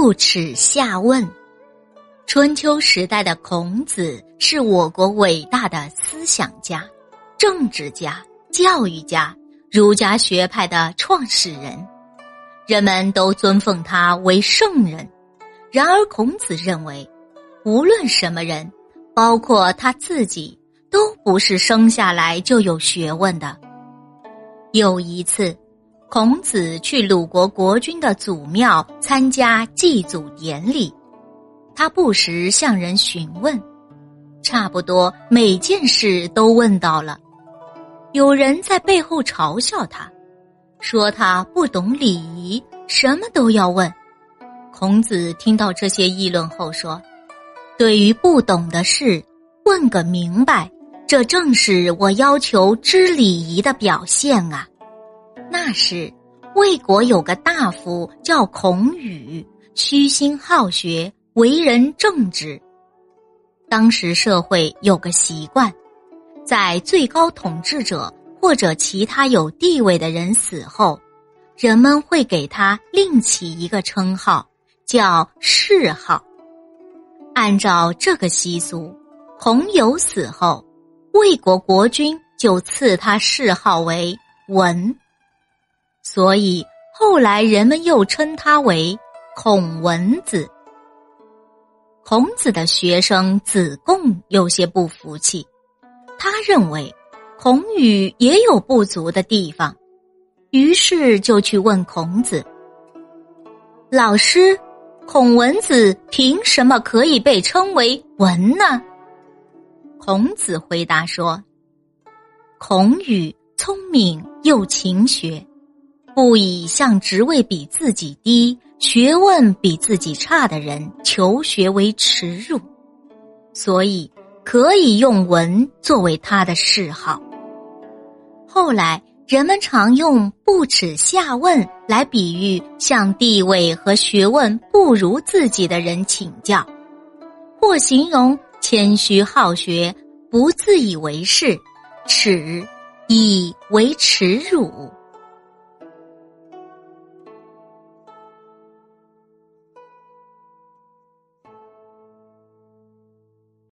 不耻下问。春秋时代的孔子是我国伟大的思想家、政治家、教育家、儒家学派的创始人，人们都尊奉他为圣人。然而，孔子认为，无论什么人，包括他自己，都不是生下来就有学问的。有一次。孔子去鲁国国君的祖庙参加祭祖典礼，他不时向人询问，差不多每件事都问到了。有人在背后嘲笑他，说他不懂礼仪，什么都要问。孔子听到这些议论后说：“对于不懂的事，问个明白，这正是我要求知礼仪的表现啊。”那时，魏国有个大夫叫孔宇，虚心好学，为人正直。当时社会有个习惯，在最高统治者或者其他有地位的人死后，人们会给他另起一个称号，叫谥号。按照这个习俗，孔友死后，魏国国君就赐他谥号为文。所以后来人们又称他为孔文子。孔子的学生子贡有些不服气，他认为孔宇也有不足的地方，于是就去问孔子：“老师，孔文子凭什么可以被称为文呢？”孔子回答说：“孔宇聪明又勤学。”不以向职位比自己低、学问比自己差的人求学为耻辱，所以可以用文作为他的嗜好。后来人们常用“不耻下问”来比喻向地位和学问不如自己的人请教，或形容谦虚好学、不自以为是、耻以为耻辱。